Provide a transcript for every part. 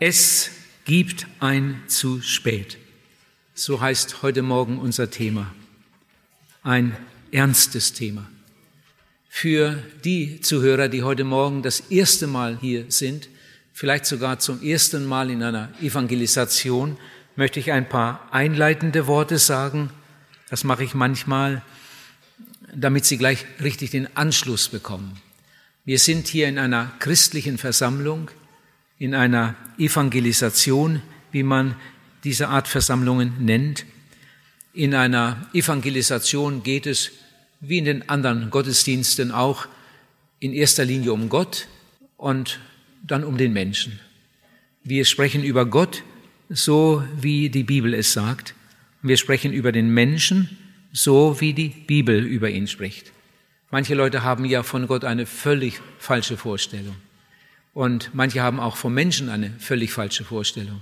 Es gibt ein zu spät. So heißt heute Morgen unser Thema. Ein ernstes Thema. Für die Zuhörer, die heute Morgen das erste Mal hier sind, vielleicht sogar zum ersten Mal in einer Evangelisation, möchte ich ein paar einleitende Worte sagen. Das mache ich manchmal, damit Sie gleich richtig den Anschluss bekommen. Wir sind hier in einer christlichen Versammlung, in einer Evangelisation, wie man diese Art Versammlungen nennt. In einer Evangelisation geht es, wie in den anderen Gottesdiensten auch, in erster Linie um Gott und dann um den Menschen. Wir sprechen über Gott, so wie die Bibel es sagt. Wir sprechen über den Menschen, so wie die Bibel über ihn spricht. Manche Leute haben ja von Gott eine völlig falsche Vorstellung. Und manche haben auch vom Menschen eine völlig falsche Vorstellung.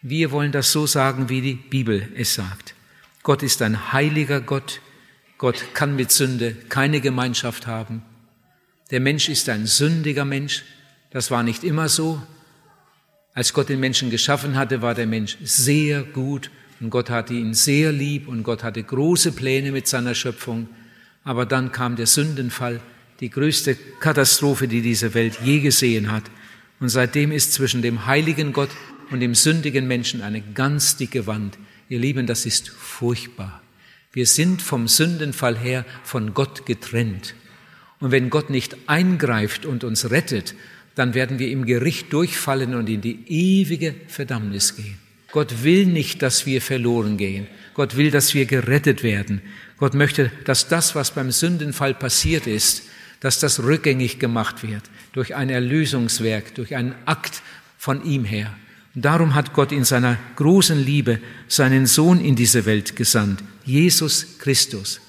Wir wollen das so sagen, wie die Bibel es sagt. Gott ist ein heiliger Gott. Gott kann mit Sünde keine Gemeinschaft haben. Der Mensch ist ein sündiger Mensch. Das war nicht immer so. Als Gott den Menschen geschaffen hatte, war der Mensch sehr gut und Gott hatte ihn sehr lieb und Gott hatte große Pläne mit seiner Schöpfung. Aber dann kam der Sündenfall die größte Katastrophe, die diese Welt je gesehen hat. Und seitdem ist zwischen dem heiligen Gott und dem sündigen Menschen eine ganz dicke Wand. Ihr Lieben, das ist furchtbar. Wir sind vom Sündenfall her von Gott getrennt. Und wenn Gott nicht eingreift und uns rettet, dann werden wir im Gericht durchfallen und in die ewige Verdammnis gehen. Gott will nicht, dass wir verloren gehen. Gott will, dass wir gerettet werden. Gott möchte, dass das, was beim Sündenfall passiert ist, dass das rückgängig gemacht wird durch ein Erlösungswerk, durch einen Akt von ihm her. Und darum hat Gott in seiner großen Liebe seinen Sohn in diese Welt gesandt, Jesus Christus.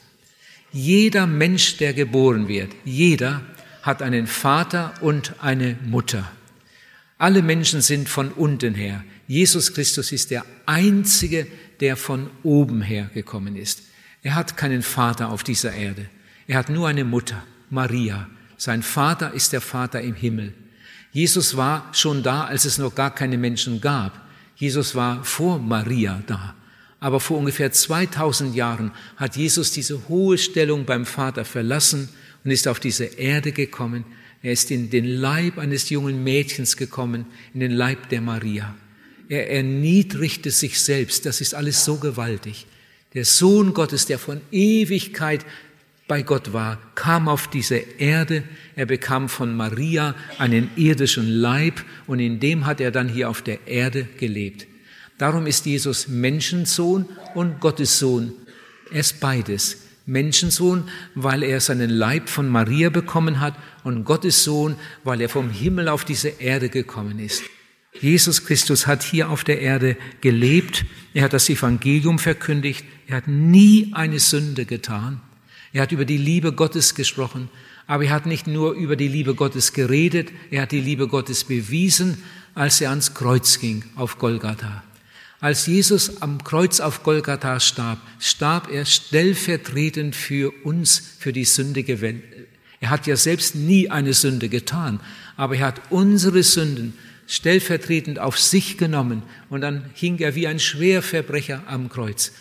Jeder Mensch, der geboren wird, jeder hat einen Vater und eine Mutter. Alle Menschen sind von unten her. Jesus Christus ist der Einzige, der von oben her gekommen ist. Er hat keinen Vater auf dieser Erde. Er hat nur eine Mutter. Maria. Sein Vater ist der Vater im Himmel. Jesus war schon da, als es noch gar keine Menschen gab. Jesus war vor Maria da. Aber vor ungefähr 2000 Jahren hat Jesus diese hohe Stellung beim Vater verlassen und ist auf diese Erde gekommen. Er ist in den Leib eines jungen Mädchens gekommen, in den Leib der Maria. Er erniedrigte sich selbst. Das ist alles so gewaltig. Der Sohn Gottes, der von Ewigkeit bei Gott war, kam auf diese Erde, er bekam von Maria einen irdischen Leib und in dem hat er dann hier auf der Erde gelebt. Darum ist Jesus Menschensohn und Gottes Sohn. Er ist beides. Menschensohn, weil er seinen Leib von Maria bekommen hat und Gottes Sohn, weil er vom Himmel auf diese Erde gekommen ist. Jesus Christus hat hier auf der Erde gelebt, er hat das Evangelium verkündigt, er hat nie eine Sünde getan. Er hat über die Liebe Gottes gesprochen, aber er hat nicht nur über die Liebe Gottes geredet, er hat die Liebe Gottes bewiesen, als er ans Kreuz ging auf Golgatha. Als Jesus am Kreuz auf Golgatha starb, starb er stellvertretend für uns, für die sündige Welt. Er hat ja selbst nie eine Sünde getan, aber er hat unsere Sünden stellvertretend auf sich genommen und dann hing er wie ein Schwerverbrecher am Kreuz.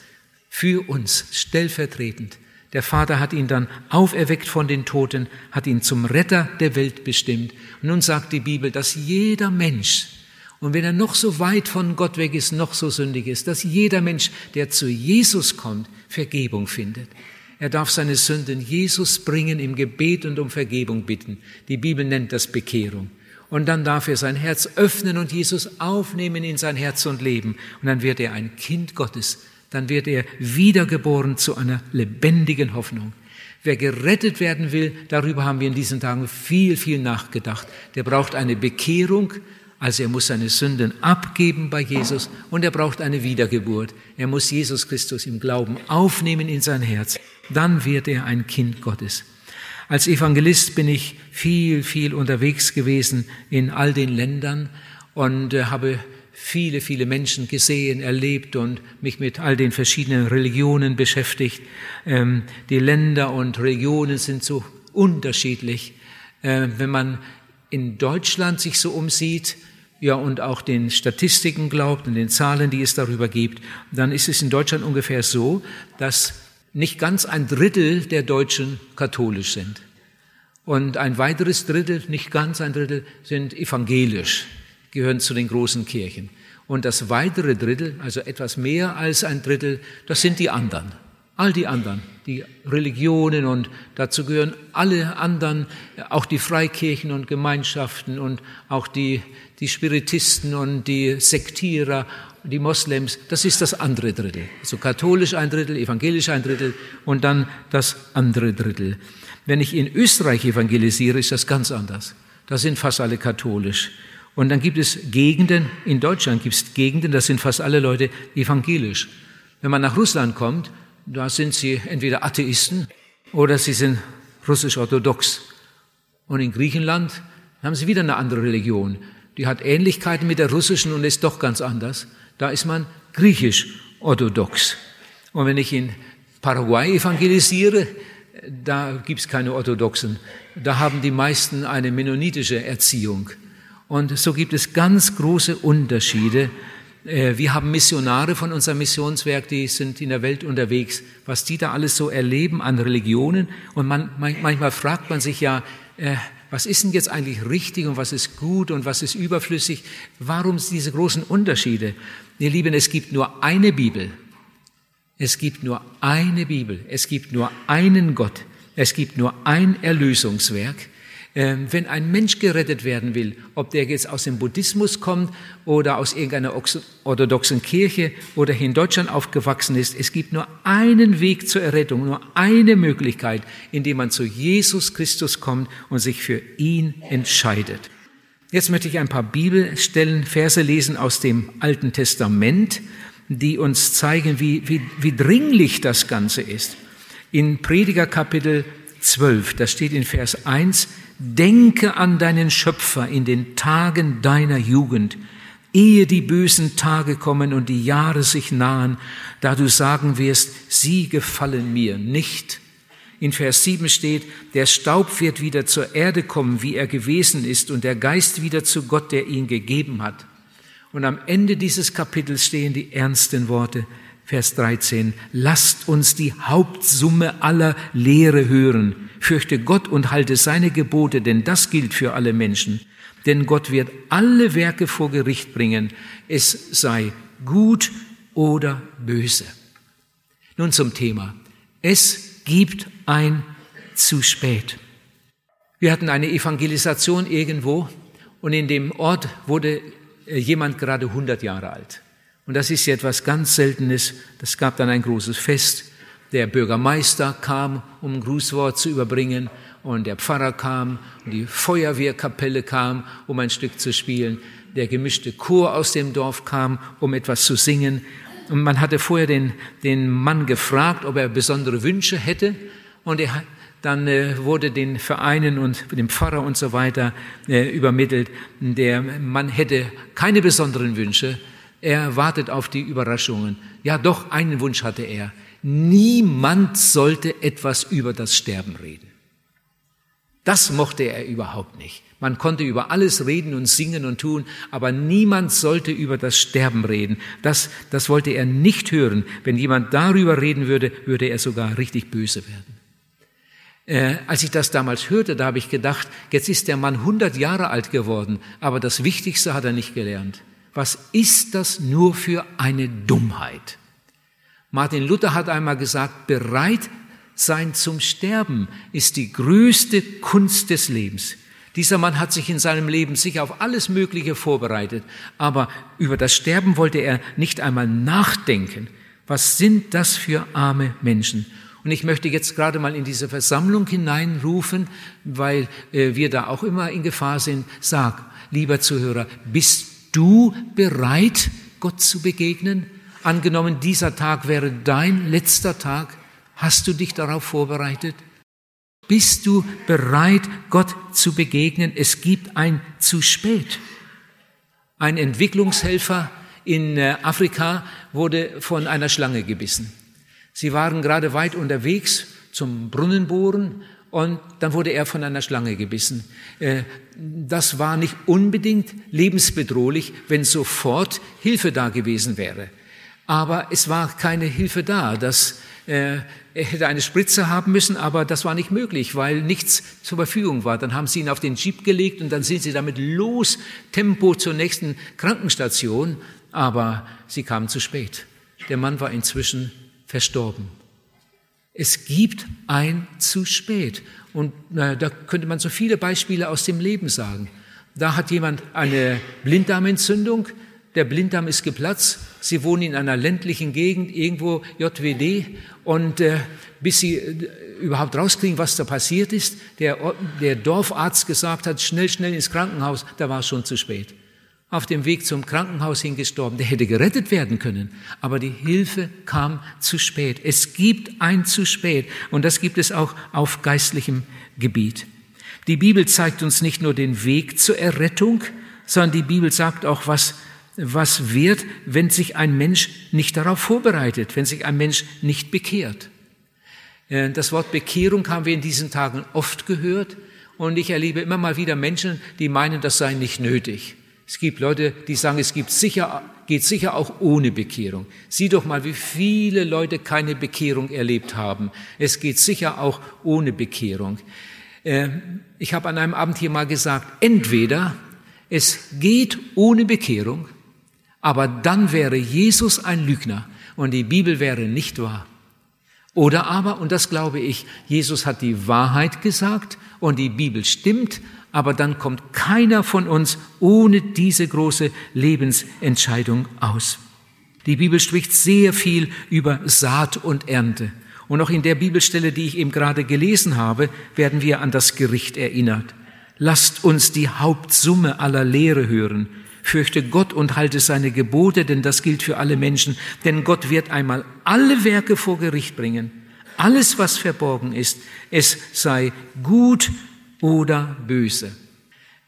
Für uns, stellvertretend. Der Vater hat ihn dann auferweckt von den Toten, hat ihn zum Retter der Welt bestimmt. Und nun sagt die Bibel, dass jeder Mensch, und wenn er noch so weit von Gott weg ist, noch so sündig ist, dass jeder Mensch, der zu Jesus kommt, Vergebung findet. Er darf seine Sünden Jesus bringen, im Gebet und um Vergebung bitten. Die Bibel nennt das Bekehrung. Und dann darf er sein Herz öffnen und Jesus aufnehmen in sein Herz und Leben. Und dann wird er ein Kind Gottes dann wird er wiedergeboren zu einer lebendigen Hoffnung. Wer gerettet werden will, darüber haben wir in diesen Tagen viel, viel nachgedacht. Der braucht eine Bekehrung, also er muss seine Sünden abgeben bei Jesus und er braucht eine Wiedergeburt. Er muss Jesus Christus im Glauben aufnehmen in sein Herz. Dann wird er ein Kind Gottes. Als Evangelist bin ich viel, viel unterwegs gewesen in all den Ländern und äh, habe viele, viele Menschen gesehen, erlebt und mich mit all den verschiedenen Religionen beschäftigt. Ähm, die Länder und Religionen sind so unterschiedlich. Äh, wenn man in Deutschland sich so umsieht, ja, und auch den Statistiken glaubt und den Zahlen, die es darüber gibt, dann ist es in Deutschland ungefähr so, dass nicht ganz ein Drittel der Deutschen katholisch sind. Und ein weiteres Drittel, nicht ganz ein Drittel, sind evangelisch, gehören zu den großen Kirchen. Und das weitere Drittel, also etwas mehr als ein Drittel, das sind die anderen. All die anderen, die Religionen und dazu gehören alle anderen, auch die Freikirchen und Gemeinschaften und auch die, die Spiritisten und die Sektierer, die Moslems, das ist das andere Drittel. Also katholisch ein Drittel, evangelisch ein Drittel und dann das andere Drittel. Wenn ich in Österreich evangelisiere, ist das ganz anders. Da sind fast alle katholisch. Und dann gibt es Gegenden, in Deutschland gibt es Gegenden, da sind fast alle Leute evangelisch. Wenn man nach Russland kommt, da sind sie entweder Atheisten oder sie sind russisch-orthodox. Und in Griechenland haben sie wieder eine andere Religion. Die hat Ähnlichkeiten mit der russischen und ist doch ganz anders. Da ist man griechisch-orthodox. Und wenn ich in Paraguay evangelisiere, da gibt's keine Orthodoxen. Da haben die meisten eine mennonitische Erziehung. Und so gibt es ganz große Unterschiede äh, wir haben Missionare von unserem Missionswerk, die sind in der Welt unterwegs, was die da alles so erleben an Religionen. Und man, manchmal fragt man sich ja, äh, was ist denn jetzt eigentlich richtig und was ist gut und was ist überflüssig? Warum diese großen Unterschiede? Ihr Lieben, es gibt nur eine Bibel. Es gibt nur eine Bibel. Es gibt nur einen Gott. Es gibt nur ein Erlösungswerk. Ähm, wenn ein Mensch gerettet werden will, ob der jetzt aus dem Buddhismus kommt oder aus irgendeiner orthodoxen Kirche oder hier in Deutschland aufgewachsen ist, es gibt nur einen Weg zur Errettung, nur eine Möglichkeit, indem man zu Jesus Christus kommt und sich für ihn entscheidet. Jetzt möchte ich ein paar Bibelstellen, Verse lesen aus dem Alten Testament, die uns zeigen, wie, wie, wie dringlich das Ganze ist. In Prediger Kapitel 12, das steht in Vers 1, Denke an deinen Schöpfer in den Tagen deiner Jugend, ehe die bösen Tage kommen und die Jahre sich nahen, da du sagen wirst, sie gefallen mir nicht. In Vers 7 steht, der Staub wird wieder zur Erde kommen, wie er gewesen ist, und der Geist wieder zu Gott, der ihn gegeben hat. Und am Ende dieses Kapitels stehen die ernsten Worte, Vers 13, lasst uns die Hauptsumme aller Lehre hören. Fürchte Gott und halte seine Gebote, denn das gilt für alle Menschen. Denn Gott wird alle Werke vor Gericht bringen, es sei gut oder böse. Nun zum Thema. Es gibt ein zu spät. Wir hatten eine Evangelisation irgendwo und in dem Ort wurde äh, jemand gerade 100 Jahre alt. Und das ist ja etwas ganz Seltenes. Das gab dann ein großes Fest. Der Bürgermeister kam, um ein Grußwort zu überbringen, und der Pfarrer kam, und die Feuerwehrkapelle kam, um ein Stück zu spielen. Der gemischte Chor aus dem Dorf kam, um etwas zu singen. Und man hatte vorher den, den Mann gefragt, ob er besondere Wünsche hätte. Und er, dann äh, wurde den Vereinen und dem Pfarrer und so weiter äh, übermittelt, der Mann hätte keine besonderen Wünsche, er wartet auf die Überraschungen. Ja, doch, einen Wunsch hatte er. Niemand sollte etwas über das Sterben reden. Das mochte er überhaupt nicht. Man konnte über alles reden und singen und tun, aber niemand sollte über das Sterben reden. Das, das wollte er nicht hören. Wenn jemand darüber reden würde, würde er sogar richtig böse werden. Äh, als ich das damals hörte, da habe ich gedacht, jetzt ist der Mann 100 Jahre alt geworden, aber das Wichtigste hat er nicht gelernt. Was ist das nur für eine Dummheit? Martin Luther hat einmal gesagt, bereit sein zum Sterben ist die größte Kunst des Lebens. Dieser Mann hat sich in seinem Leben sicher auf alles Mögliche vorbereitet, aber über das Sterben wollte er nicht einmal nachdenken. Was sind das für arme Menschen? Und ich möchte jetzt gerade mal in diese Versammlung hineinrufen, weil äh, wir da auch immer in Gefahr sind. Sag, lieber Zuhörer, bist du bereit, Gott zu begegnen? Angenommen, dieser Tag wäre dein letzter Tag. Hast du dich darauf vorbereitet? Bist du bereit, Gott zu begegnen? Es gibt ein zu spät. Ein Entwicklungshelfer in äh, Afrika wurde von einer Schlange gebissen. Sie waren gerade weit unterwegs zum Brunnenbohren und dann wurde er von einer Schlange gebissen. Äh, das war nicht unbedingt lebensbedrohlich, wenn sofort Hilfe da gewesen wäre. Aber es war keine Hilfe da. Das, äh, er hätte eine Spritze haben müssen, aber das war nicht möglich, weil nichts zur Verfügung war. Dann haben sie ihn auf den Jeep gelegt und dann sind sie damit los, Tempo zur nächsten Krankenstation. Aber sie kamen zu spät. Der Mann war inzwischen verstorben. Es gibt ein zu spät. Und na, da könnte man so viele Beispiele aus dem Leben sagen. Da hat jemand eine Blinddarmentzündung, der Blinddarm ist geplatzt, sie wohnen in einer ländlichen Gegend, irgendwo JWD, und äh, bis sie äh, überhaupt rauskriegen, was da passiert ist, der, der Dorfarzt gesagt hat, schnell, schnell ins Krankenhaus, da war es schon zu spät auf dem Weg zum Krankenhaus hingestorben. Der hätte gerettet werden können, aber die Hilfe kam zu spät. Es gibt ein zu spät und das gibt es auch auf geistlichem Gebiet. Die Bibel zeigt uns nicht nur den Weg zur Errettung, sondern die Bibel sagt auch, was, was wird, wenn sich ein Mensch nicht darauf vorbereitet, wenn sich ein Mensch nicht bekehrt. Äh, das Wort Bekehrung haben wir in diesen Tagen oft gehört und ich erlebe immer mal wieder Menschen, die meinen, das sei nicht nötig. Es gibt Leute, die sagen, es gibt sicher, geht sicher auch ohne Bekehrung. Sieh doch mal, wie viele Leute keine Bekehrung erlebt haben. Es geht sicher auch ohne Bekehrung. Ähm, ich habe an einem Abend hier mal gesagt, entweder es geht ohne Bekehrung, aber dann wäre Jesus ein Lügner und die Bibel wäre nicht wahr. Oder aber, und das glaube ich, Jesus hat die Wahrheit gesagt und die Bibel stimmt, aber dann kommt keiner von uns ohne diese große Lebensentscheidung aus. Die Bibel spricht sehr viel über Saat und Ernte. Und auch in der Bibelstelle, die ich eben gerade gelesen habe, werden wir an das Gericht erinnert. Lasst uns die Hauptsumme aller Lehre hören. Fürchte Gott und halte seine Gebote, denn das gilt für alle Menschen. Denn Gott wird einmal alle Werke vor Gericht bringen. Alles, was verborgen ist, es sei gut oder böse.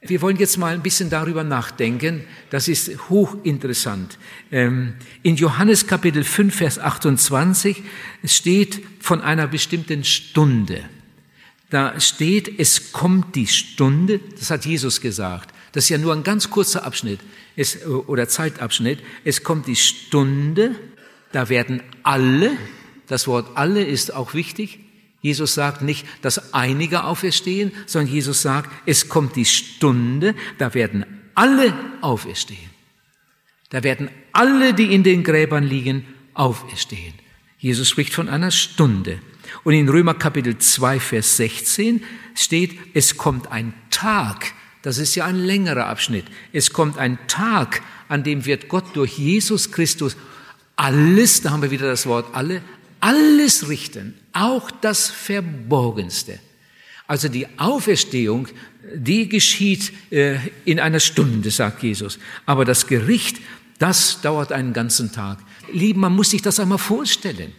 Wir wollen jetzt mal ein bisschen darüber nachdenken. Das ist hochinteressant. Ähm, in Johannes Kapitel 5, Vers 28 steht von einer bestimmten Stunde. Da steht, es kommt die Stunde, das hat Jesus gesagt. Das ist ja nur ein ganz kurzer Abschnitt oder Zeitabschnitt. Es kommt die Stunde, da werden alle, das Wort alle ist auch wichtig, Jesus sagt nicht, dass einige auferstehen, sondern Jesus sagt, es kommt die Stunde, da werden alle auferstehen. Da werden alle, die in den Gräbern liegen, auferstehen. Jesus spricht von einer Stunde. Und in Römer Kapitel 2, Vers 16 steht, es kommt ein Tag, das ist ja ein längerer Abschnitt, es kommt ein Tag, an dem wird Gott durch Jesus Christus alles, da haben wir wieder das Wort alle, alles richten, auch das Verborgenste. Also die Auferstehung, die geschieht äh, in einer Stunde, sagt Jesus. Aber das Gericht, das dauert einen ganzen Tag. Lieben, man muss sich das einmal vorstellen.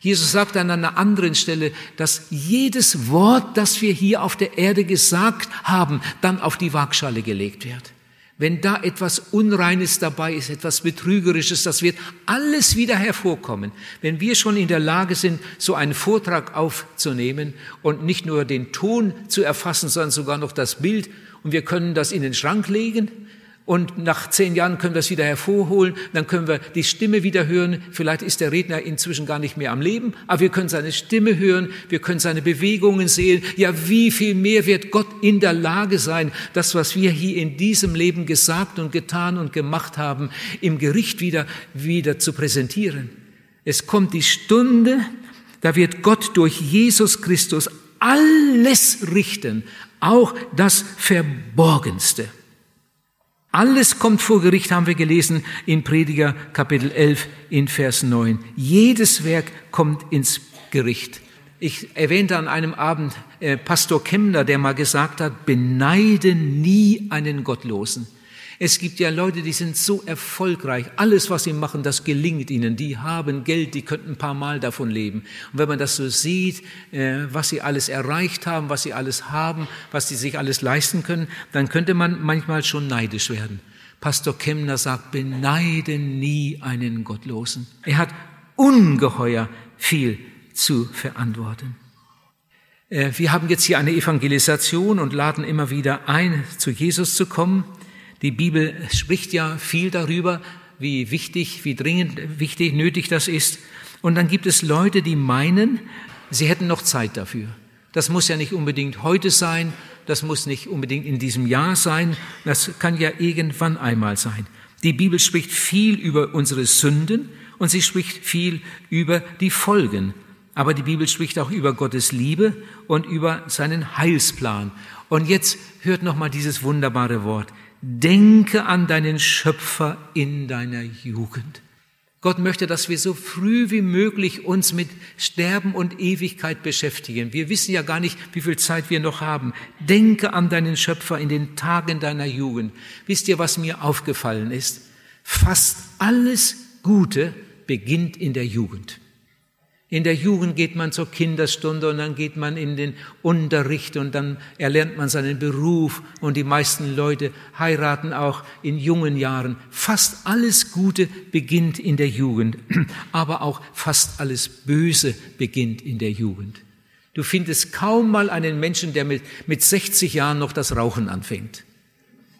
Jesus sagt an einer anderen Stelle, dass jedes Wort, das wir hier auf der Erde gesagt haben, dann auf die Waagschale gelegt wird. Wenn da etwas Unreines dabei ist, etwas Betrügerisches, das wird alles wieder hervorkommen. Wenn wir schon in der Lage sind, so einen Vortrag aufzunehmen und nicht nur den Ton zu erfassen, sondern sogar noch das Bild, und wir können das in den Schrank legen, und nach zehn Jahren können wir es wieder hervorholen, dann können wir die Stimme wieder hören. Vielleicht ist der Redner inzwischen gar nicht mehr am Leben, aber wir können seine Stimme hören, wir können seine Bewegungen sehen. Ja, wie viel mehr wird Gott in der Lage sein, das, was wir hier in diesem Leben gesagt und getan und gemacht haben, im Gericht wieder, wieder zu präsentieren. Es kommt die Stunde, da wird Gott durch Jesus Christus alles richten, auch das Verborgenste. Alles kommt vor Gericht, haben wir gelesen in Prediger Kapitel 11 in Vers 9. Jedes Werk kommt ins Gericht. Ich erwähnte an einem Abend äh, Pastor Kemner, der mal gesagt hat, beneide nie einen Gottlosen. Es gibt ja Leute, die sind so erfolgreich. Alles, was sie machen, das gelingt ihnen. Die haben Geld, die könnten ein paar Mal davon leben. Und wenn man das so sieht, äh, was sie alles erreicht haben, was sie alles haben, was sie sich alles leisten können, dann könnte man manchmal schon neidisch werden. Pastor Kemner sagt, beneide nie einen Gottlosen. Er hat ungeheuer viel zu verantworten. Äh, wir haben jetzt hier eine Evangelisation und laden immer wieder ein, zu Jesus zu kommen. Die Bibel spricht ja viel darüber, wie wichtig, wie dringend wichtig, nötig das ist. Und dann gibt es Leute, die meinen, sie hätten noch Zeit dafür. Das muss ja nicht unbedingt heute sein, das muss nicht unbedingt in diesem Jahr sein, das kann ja irgendwann einmal sein. Die Bibel spricht viel über unsere Sünden und sie spricht viel über die Folgen. Aber die Bibel spricht auch über Gottes Liebe und über seinen Heilsplan. Und jetzt hört noch mal dieses wunderbare Wort. Denke an deinen Schöpfer in deiner Jugend. Gott möchte, dass wir so früh wie möglich uns mit Sterben und Ewigkeit beschäftigen. Wir wissen ja gar nicht, wie viel Zeit wir noch haben. Denke an deinen Schöpfer in den Tagen deiner Jugend. Wisst ihr, was mir aufgefallen ist? Fast alles Gute beginnt in der Jugend. In der Jugend geht man zur Kinderstunde und dann geht man in den Unterricht und dann erlernt man seinen Beruf und die meisten Leute heiraten auch in jungen Jahren. Fast alles Gute beginnt in der Jugend, aber auch fast alles Böse beginnt in der Jugend. Du findest kaum mal einen Menschen, der mit, mit 60 Jahren noch das Rauchen anfängt.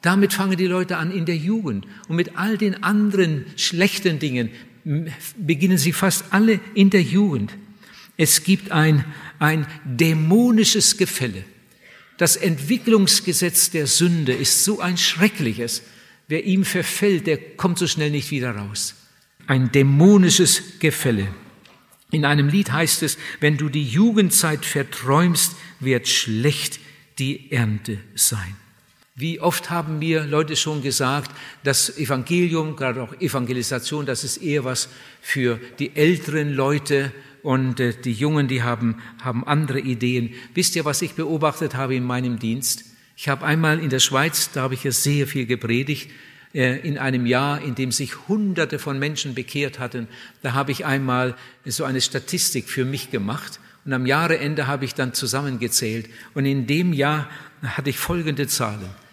Damit fangen die Leute an in der Jugend. Und mit all den anderen schlechten Dingen beginnen sie fast alle in der Jugend. Es gibt ein, ein dämonisches Gefälle. Das Entwicklungsgesetz der Sünde ist so ein schreckliches. Wer ihm verfällt, der kommt so schnell nicht wieder raus. Ein dämonisches Gefälle. In einem Lied heißt es, wenn du die Jugendzeit verträumst, wird schlecht die Ernte sein. Wie oft haben mir Leute schon gesagt, das Evangelium, gerade auch Evangelisation, das ist eher was für die älteren Leute und äh, die Jungen, die haben, haben andere Ideen. Wisst ihr, was ich beobachtet habe in meinem Dienst? Ich habe einmal in der Schweiz, da habe ich ja sehr viel gepredigt, äh, in einem Jahr, in dem sich Hunderte von Menschen bekehrt hatten, da habe ich einmal so eine Statistik für mich gemacht und am Jahreende habe ich dann zusammengezählt und in dem Jahr hatte ich folgende Zahlen.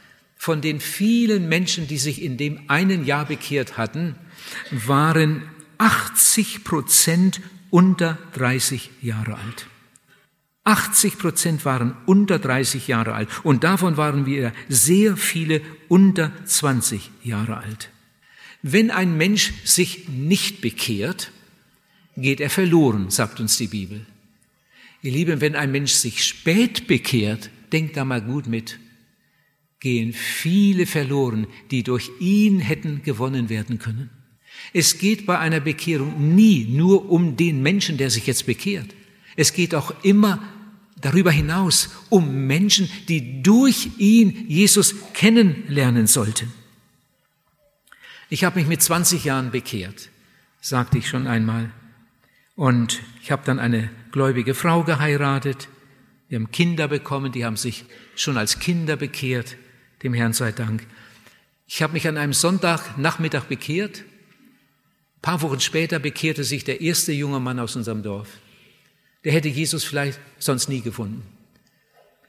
Von den vielen Menschen, die sich in dem einen Jahr bekehrt hatten, waren 80 Prozent unter 30 Jahre alt. 80 Prozent waren unter 30 Jahre alt und davon waren wir sehr viele unter 20 Jahre alt. Wenn ein Mensch sich nicht bekehrt, geht er verloren, sagt uns die Bibel. Ihr Lieben, wenn ein Mensch sich spät bekehrt, denkt da mal gut mit gehen viele verloren, die durch ihn hätten gewonnen werden können. Es geht bei einer Bekehrung nie nur um den Menschen, der sich jetzt bekehrt. Es geht auch immer darüber hinaus um Menschen, die durch ihn Jesus kennenlernen sollten. Ich habe mich mit 20 Jahren bekehrt, sagte ich schon einmal. Und ich habe dann eine gläubige Frau geheiratet. Wir haben Kinder bekommen, die haben sich schon als Kinder bekehrt dem Herrn sei Dank. Ich habe mich an einem Sonntagnachmittag bekehrt. Ein paar Wochen später bekehrte sich der erste junge Mann aus unserem Dorf. Der hätte Jesus vielleicht sonst nie gefunden.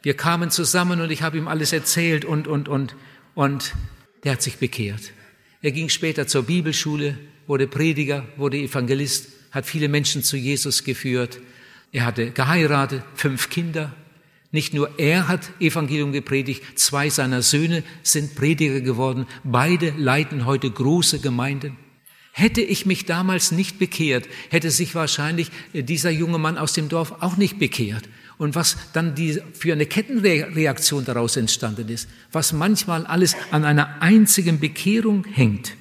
Wir kamen zusammen und ich habe ihm alles erzählt und, und, und, und der hat sich bekehrt. Er ging später zur Bibelschule, wurde Prediger, wurde Evangelist, hat viele Menschen zu Jesus geführt. Er hatte geheiratet, fünf Kinder, nicht nur er hat Evangelium gepredigt, zwei seiner Söhne sind Prediger geworden, beide leiten heute große Gemeinden. Hätte ich mich damals nicht bekehrt, hätte sich wahrscheinlich dieser junge Mann aus dem Dorf auch nicht bekehrt. Und was dann die, für eine Kettenreaktion daraus entstanden ist, was manchmal alles an einer einzigen Bekehrung hängt.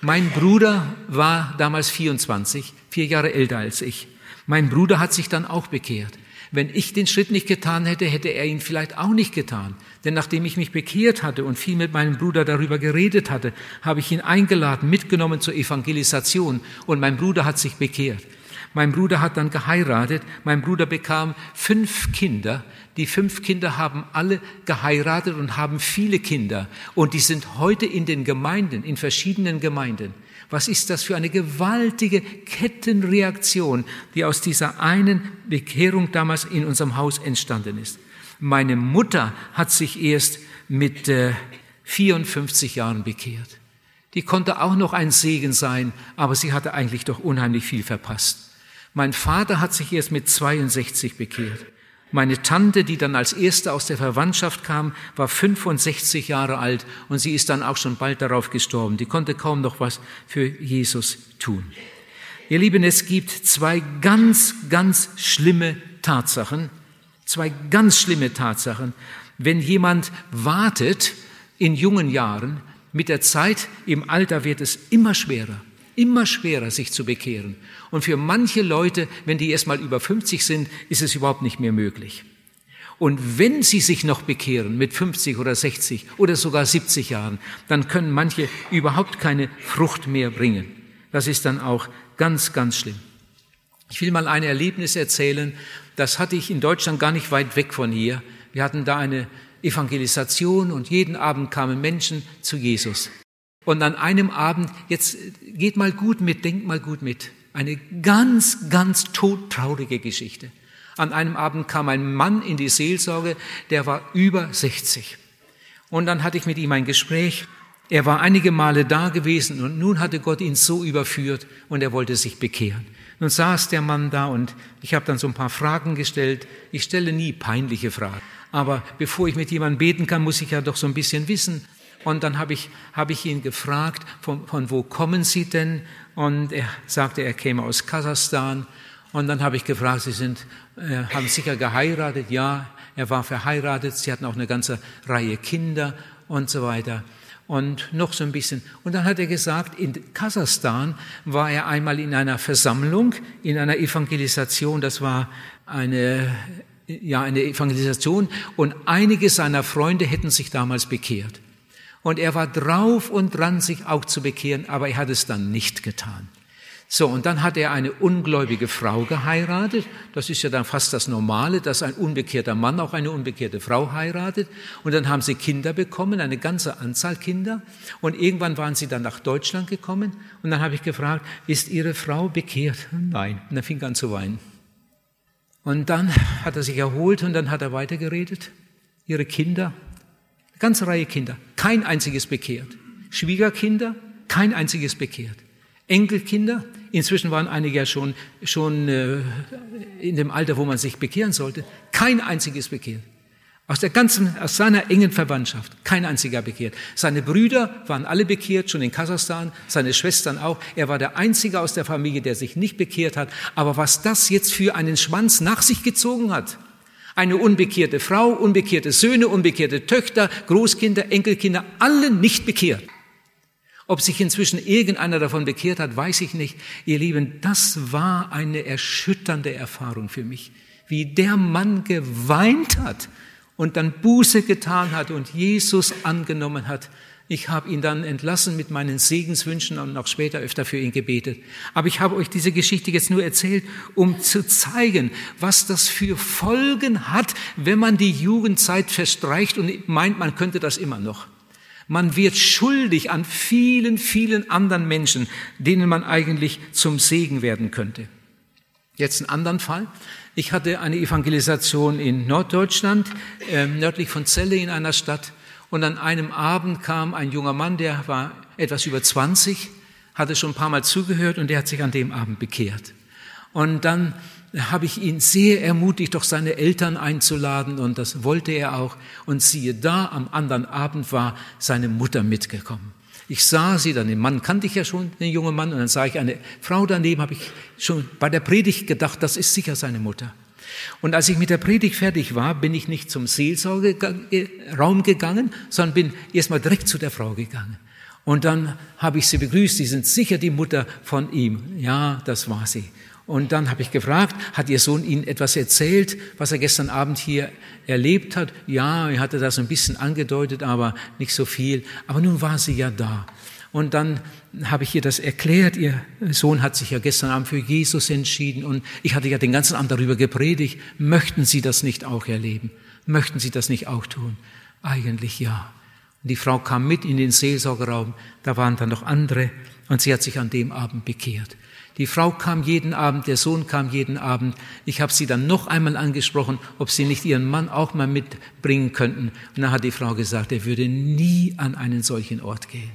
Mein Bruder war damals 24, vier Jahre älter als ich. Mein Bruder hat sich dann auch bekehrt. Wenn ich den Schritt nicht getan hätte, hätte er ihn vielleicht auch nicht getan. Denn nachdem ich mich bekehrt hatte und viel mit meinem Bruder darüber geredet hatte, habe ich ihn eingeladen, mitgenommen zur Evangelisation und mein Bruder hat sich bekehrt. Mein Bruder hat dann geheiratet. Mein Bruder bekam fünf Kinder. Die fünf Kinder haben alle geheiratet und haben viele Kinder. Und die sind heute in den Gemeinden, in verschiedenen Gemeinden. Was ist das für eine gewaltige Kettenreaktion, die aus dieser einen Bekehrung damals in unserem Haus entstanden ist? Meine Mutter hat sich erst mit äh, 54 Jahren bekehrt. Die konnte auch noch ein Segen sein, aber sie hatte eigentlich doch unheimlich viel verpasst. Mein Vater hat sich erst mit 62 bekehrt. Meine Tante, die dann als erste aus der Verwandtschaft kam, war 65 Jahre alt und sie ist dann auch schon bald darauf gestorben. Die konnte kaum noch was für Jesus tun. Ihr Lieben, es gibt zwei ganz, ganz schlimme Tatsachen, zwei ganz schlimme Tatsachen. Wenn jemand wartet in jungen Jahren, mit der Zeit im Alter wird es immer schwerer, immer schwerer, sich zu bekehren. Und für manche Leute, wenn die erst mal über 50 sind, ist es überhaupt nicht mehr möglich. Und wenn sie sich noch bekehren mit 50 oder 60 oder sogar 70 Jahren, dann können manche überhaupt keine Frucht mehr bringen. Das ist dann auch ganz, ganz schlimm. Ich will mal ein Erlebnis erzählen, das hatte ich in Deutschland gar nicht weit weg von hier. Wir hatten da eine Evangelisation und jeden Abend kamen Menschen zu Jesus. Und an einem Abend, jetzt geht mal gut mit, denkt mal gut mit, eine ganz, ganz todtraurige Geschichte. An einem Abend kam ein Mann in die Seelsorge, der war über 60. Und dann hatte ich mit ihm ein Gespräch. Er war einige Male da gewesen und nun hatte Gott ihn so überführt und er wollte sich bekehren. Nun saß der Mann da und ich habe dann so ein paar Fragen gestellt. Ich stelle nie peinliche Fragen. Aber bevor ich mit jemandem beten kann, muss ich ja doch so ein bisschen wissen. Und dann habe ich, hab ich ihn gefragt, von, von wo kommen Sie denn? Und er sagte, er käme aus Kasachstan. Und dann habe ich gefragt, Sie sind, äh, haben sicher geheiratet? Ja, er war verheiratet. Sie hatten auch eine ganze Reihe Kinder und so weiter und noch so ein bisschen. Und dann hat er gesagt, in Kasachstan war er einmal in einer Versammlung, in einer Evangelisation, das war eine, ja, eine Evangelisation und einige seiner Freunde hätten sich damals bekehrt. Und er war drauf und dran, sich auch zu bekehren, aber er hat es dann nicht getan. So, und dann hat er eine ungläubige Frau geheiratet. Das ist ja dann fast das Normale, dass ein unbekehrter Mann auch eine unbekehrte Frau heiratet. Und dann haben sie Kinder bekommen, eine ganze Anzahl Kinder. Und irgendwann waren sie dann nach Deutschland gekommen. Und dann habe ich gefragt, ist Ihre Frau bekehrt? Nein. Und er fing an zu weinen. Und dann hat er sich erholt und dann hat er weitergeredet. Ihre Kinder, eine ganze Reihe Kinder, kein einziges bekehrt. Schwiegerkinder, kein einziges bekehrt. Enkelkinder, inzwischen waren einige ja schon, schon äh, in dem Alter, wo man sich bekehren sollte, kein einziges bekehrt. Aus der ganzen, aus seiner engen Verwandtschaft, kein einziger bekehrt. Seine Brüder waren alle bekehrt, schon in Kasachstan, seine Schwestern auch. Er war der Einzige aus der Familie, der sich nicht bekehrt hat. Aber was das jetzt für einen Schwanz nach sich gezogen hat, eine unbekehrte Frau, unbekehrte Söhne, unbekehrte Töchter, Großkinder, Enkelkinder, alle nicht bekehrt. Ob sich inzwischen irgendeiner davon bekehrt hat, weiß ich nicht. Ihr Lieben, das war eine erschütternde Erfahrung für mich, wie der Mann geweint hat und dann Buße getan hat und Jesus angenommen hat. Ich habe ihn dann entlassen mit meinen Segenswünschen und auch später öfter für ihn gebetet. Aber ich habe euch diese Geschichte jetzt nur erzählt, um zu zeigen, was das für Folgen hat, wenn man die Jugendzeit verstreicht und meint, man könnte das immer noch. Man wird schuldig an vielen, vielen anderen Menschen, denen man eigentlich zum Segen werden könnte. Jetzt einen anderen Fall. Ich hatte eine Evangelisation in Norddeutschland, äh, nördlich von Celle in einer Stadt. Und an einem Abend kam ein junger Mann, der war etwas über 20, hatte schon ein paar Mal zugehört und der hat sich an dem Abend bekehrt. Und dann habe ich ihn sehr ermutigt, doch seine Eltern einzuladen und das wollte er auch. Und siehe da, am anderen Abend war seine Mutter mitgekommen. Ich sah sie dann, den Mann kannte ich ja schon, den jungen Mann, und dann sah ich eine Frau daneben, habe ich schon bei der Predigt gedacht, das ist sicher seine Mutter. Und als ich mit der Predigt fertig war, bin ich nicht zum Seelsorgeraum gegangen, sondern bin erstmal direkt zu der Frau gegangen. Und dann habe ich sie begrüßt, sie sind sicher die Mutter von ihm. Ja, das war sie. Und dann habe ich gefragt, hat Ihr Sohn Ihnen etwas erzählt, was er gestern Abend hier erlebt hat? Ja, er hatte das ein bisschen angedeutet, aber nicht so viel. Aber nun war sie ja da. Und dann habe ich ihr das erklärt. Ihr Sohn hat sich ja gestern Abend für Jesus entschieden und ich hatte ja den ganzen Abend darüber gepredigt. Möchten Sie das nicht auch erleben? Möchten Sie das nicht auch tun? Eigentlich ja. Und die Frau kam mit in den Seelsorgeraum. Da waren dann noch andere und sie hat sich an dem Abend bekehrt. Die Frau kam jeden Abend, der Sohn kam jeden Abend. Ich habe sie dann noch einmal angesprochen, ob sie nicht ihren Mann auch mal mitbringen könnten. Und dann hat die Frau gesagt, er würde nie an einen solchen Ort gehen.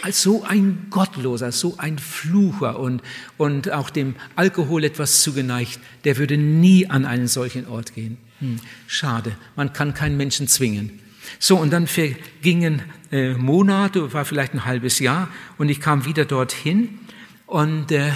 Als so ein Gottloser, so ein Flucher und, und auch dem Alkohol etwas zugeneigt, der würde nie an einen solchen Ort gehen. Hm, schade, man kann keinen Menschen zwingen. So, und dann vergingen äh, Monate, war vielleicht ein halbes Jahr, und ich kam wieder dorthin und äh,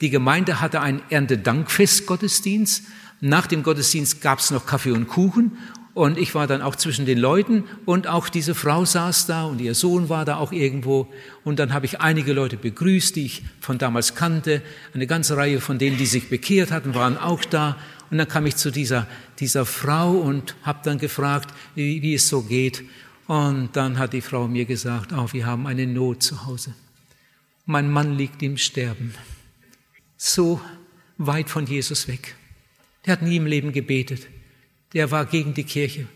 die Gemeinde hatte ein Erntedankfest-Gottesdienst. Nach dem Gottesdienst gab es noch Kaffee und Kuchen und ich war dann auch zwischen den Leuten und auch diese Frau saß da und ihr Sohn war da auch irgendwo. Und dann habe ich einige Leute begrüßt, die ich von damals kannte. Eine ganze Reihe von denen, die sich bekehrt hatten, waren auch da. Und dann kam ich zu dieser, dieser Frau und habe dann gefragt, wie, wie es so geht. Und dann hat die Frau mir gesagt, oh, wir haben eine Not zu Hause. Mein Mann liegt im Sterben. So weit von Jesus weg. Der hat nie im Leben gebetet der war gegen die Kirche,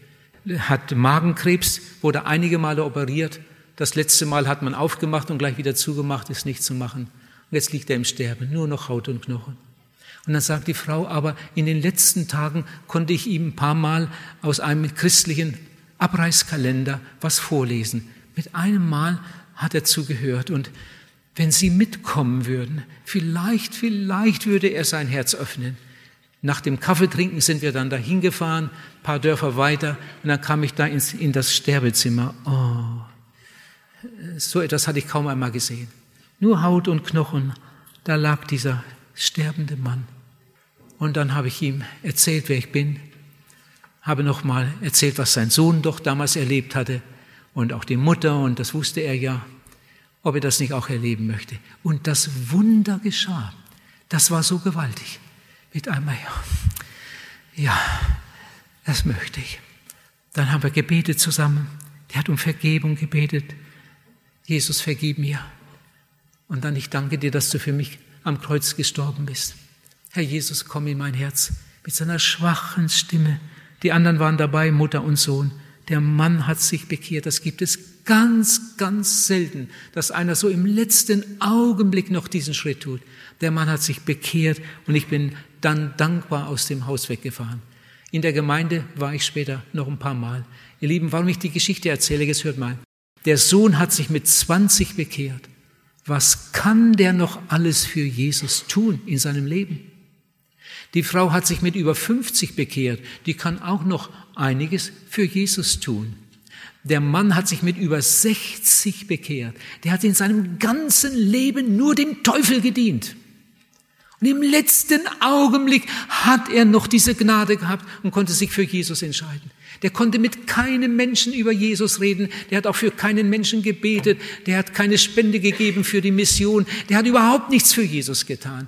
hat Magenkrebs, wurde einige Male operiert. Das letzte Mal hat man aufgemacht und gleich wieder zugemacht, ist nicht zu machen. Und jetzt liegt er im Sterben, nur noch Haut und Knochen. Und dann sagt die Frau, aber in den letzten Tagen konnte ich ihm ein paar Mal aus einem christlichen Abreißkalender was vorlesen. Mit einem Mal hat er zugehört und wenn Sie mitkommen würden, vielleicht, vielleicht würde er sein Herz öffnen. Nach dem Kaffeetrinken sind wir dann dahin gefahren, paar Dörfer weiter, und dann kam ich da ins, in das Sterbezimmer. Oh, so etwas hatte ich kaum einmal gesehen. Nur Haut und Knochen, da lag dieser sterbende Mann. Und dann habe ich ihm erzählt, wer ich bin, habe nochmal erzählt, was sein Sohn doch damals erlebt hatte und auch die Mutter, und das wusste er ja, ob er das nicht auch erleben möchte. Und das Wunder geschah. Das war so gewaltig mit einmal, ja, ja, das möchte ich. Dann haben wir gebetet zusammen. Der hat um Vergebung gebetet. Jesus, vergib mir. Und dann, ich danke dir, dass du für mich am Kreuz gestorben bist. Herr Jesus, komm in mein Herz mit seiner schwachen Stimme. Die anderen waren dabei, Mutter und Sohn. Der Mann hat sich bekehrt. Das gibt es ganz, ganz selten, dass einer so im letzten Augenblick noch diesen Schritt tut. Der Mann hat sich bekehrt und ich bin dann dankbar aus dem Haus weggefahren. In der Gemeinde war ich später noch ein paar Mal. Ihr Lieben, warum ich die Geschichte erzähle, jetzt hört mal. Der Sohn hat sich mit 20 bekehrt. Was kann der noch alles für Jesus tun in seinem Leben? Die Frau hat sich mit über 50 bekehrt. Die kann auch noch einiges für Jesus tun. Der Mann hat sich mit über 60 bekehrt. Der hat in seinem ganzen Leben nur dem Teufel gedient. Und im letzten Augenblick hat er noch diese Gnade gehabt und konnte sich für Jesus entscheiden. Der konnte mit keinem Menschen über Jesus reden. Der hat auch für keinen Menschen gebetet. Der hat keine Spende gegeben für die Mission. Der hat überhaupt nichts für Jesus getan.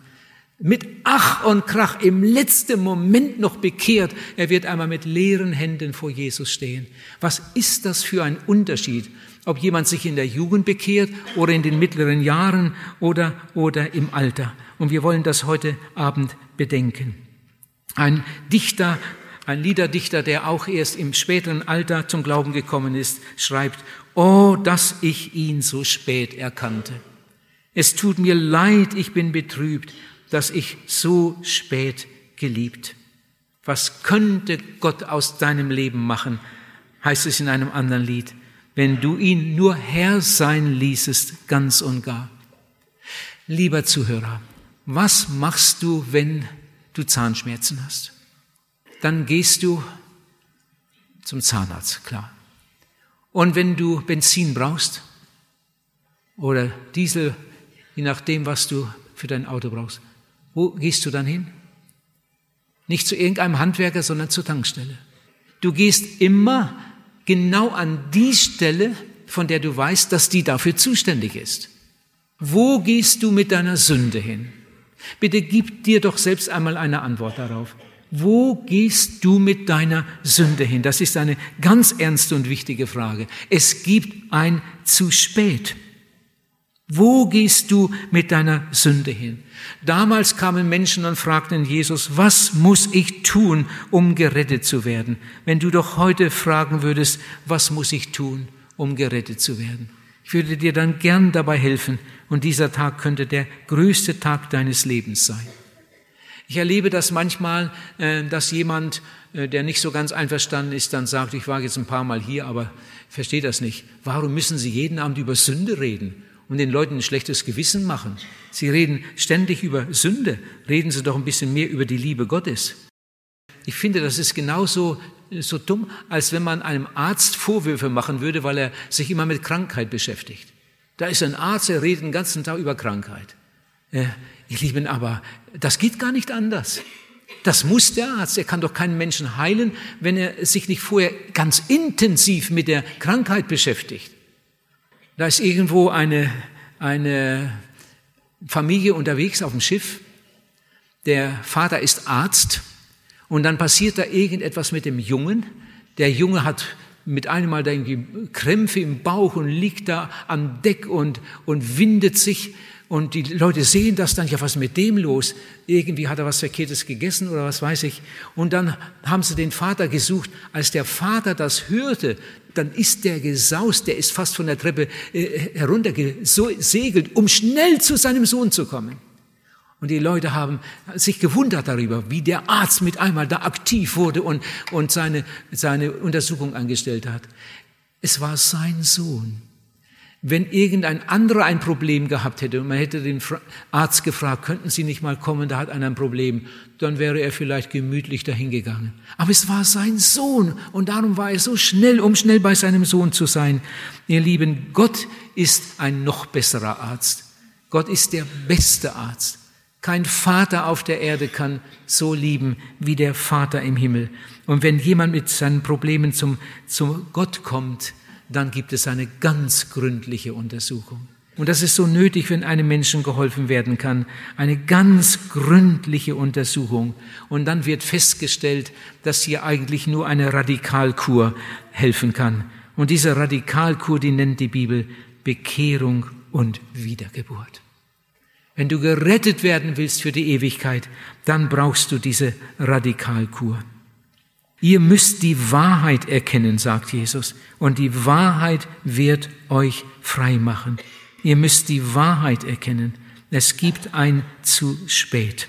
Mit Ach und Krach im letzten Moment noch bekehrt. Er wird einmal mit leeren Händen vor Jesus stehen. Was ist das für ein Unterschied? Ob jemand sich in der Jugend bekehrt oder in den mittleren Jahren oder, oder im Alter. Und wir wollen das heute Abend bedenken. Ein Dichter, ein Liederdichter, der auch erst im späteren Alter zum Glauben gekommen ist, schreibt, Oh, dass ich ihn so spät erkannte. Es tut mir leid, ich bin betrübt, dass ich so spät geliebt. Was könnte Gott aus deinem Leben machen, heißt es in einem anderen Lied, wenn du ihn nur Herr sein ließest, ganz und gar. Lieber Zuhörer, was machst du, wenn du Zahnschmerzen hast? Dann gehst du zum Zahnarzt, klar. Und wenn du Benzin brauchst oder Diesel, je nachdem, was du für dein Auto brauchst, wo gehst du dann hin? Nicht zu irgendeinem Handwerker, sondern zur Tankstelle. Du gehst immer genau an die Stelle, von der du weißt, dass die dafür zuständig ist. Wo gehst du mit deiner Sünde hin? Bitte gib dir doch selbst einmal eine Antwort darauf. Wo gehst du mit deiner Sünde hin? Das ist eine ganz ernste und wichtige Frage. Es gibt ein zu spät. Wo gehst du mit deiner Sünde hin? Damals kamen Menschen und fragten Jesus, was muss ich tun, um gerettet zu werden? Wenn du doch heute fragen würdest, was muss ich tun, um gerettet zu werden? Ich würde dir dann gern dabei helfen und dieser Tag könnte der größte Tag deines Lebens sein. Ich erlebe das manchmal, äh, dass jemand, äh, der nicht so ganz einverstanden ist, dann sagt, ich war jetzt ein paar Mal hier, aber verstehe das nicht. Warum müssen Sie jeden Abend über Sünde reden? und den Leuten ein schlechtes Gewissen machen. Sie reden ständig über Sünde. Reden Sie doch ein bisschen mehr über die Liebe Gottes. Ich finde, das ist genauso so dumm, als wenn man einem Arzt Vorwürfe machen würde, weil er sich immer mit Krankheit beschäftigt. Da ist ein Arzt, er redet den ganzen Tag über Krankheit. Äh, ihr Lieben, aber das geht gar nicht anders. Das muss der Arzt. Er kann doch keinen Menschen heilen, wenn er sich nicht vorher ganz intensiv mit der Krankheit beschäftigt. Da ist irgendwo eine, eine Familie unterwegs auf dem Schiff. Der Vater ist Arzt und dann passiert da irgendetwas mit dem Jungen. Der Junge hat mit einem Mal da Krämpfe im Bauch und liegt da am Deck und, und windet sich. Und die Leute sehen das dann, ja, was ist mit dem los? Irgendwie hat er was Verkehrtes gegessen oder was weiß ich. Und dann haben sie den Vater gesucht. Als der Vater das hörte, dann ist der gesaust, der ist fast von der Treppe äh, heruntergesegelt, um schnell zu seinem Sohn zu kommen. Und die Leute haben sich gewundert darüber, wie der Arzt mit einmal da aktiv wurde und, und seine, seine Untersuchung angestellt hat. Es war sein Sohn. Wenn irgendein anderer ein Problem gehabt hätte und man hätte den Arzt gefragt, könnten Sie nicht mal kommen, da hat einer ein Problem, dann wäre er vielleicht gemütlich dahingegangen. Aber es war sein Sohn und darum war er so schnell, um schnell bei seinem Sohn zu sein. Ihr Lieben, Gott ist ein noch besserer Arzt. Gott ist der beste Arzt. Kein Vater auf der Erde kann so lieben wie der Vater im Himmel. Und wenn jemand mit seinen Problemen zum, zum Gott kommt, dann gibt es eine ganz gründliche Untersuchung. Und das ist so nötig, wenn einem Menschen geholfen werden kann. Eine ganz gründliche Untersuchung. Und dann wird festgestellt, dass hier eigentlich nur eine Radikalkur helfen kann. Und diese Radikalkur, die nennt die Bibel Bekehrung und Wiedergeburt. Wenn du gerettet werden willst für die Ewigkeit, dann brauchst du diese Radikalkur. Ihr müsst die Wahrheit erkennen, sagt Jesus, und die Wahrheit wird euch frei machen. Ihr müsst die Wahrheit erkennen. Es gibt ein zu spät.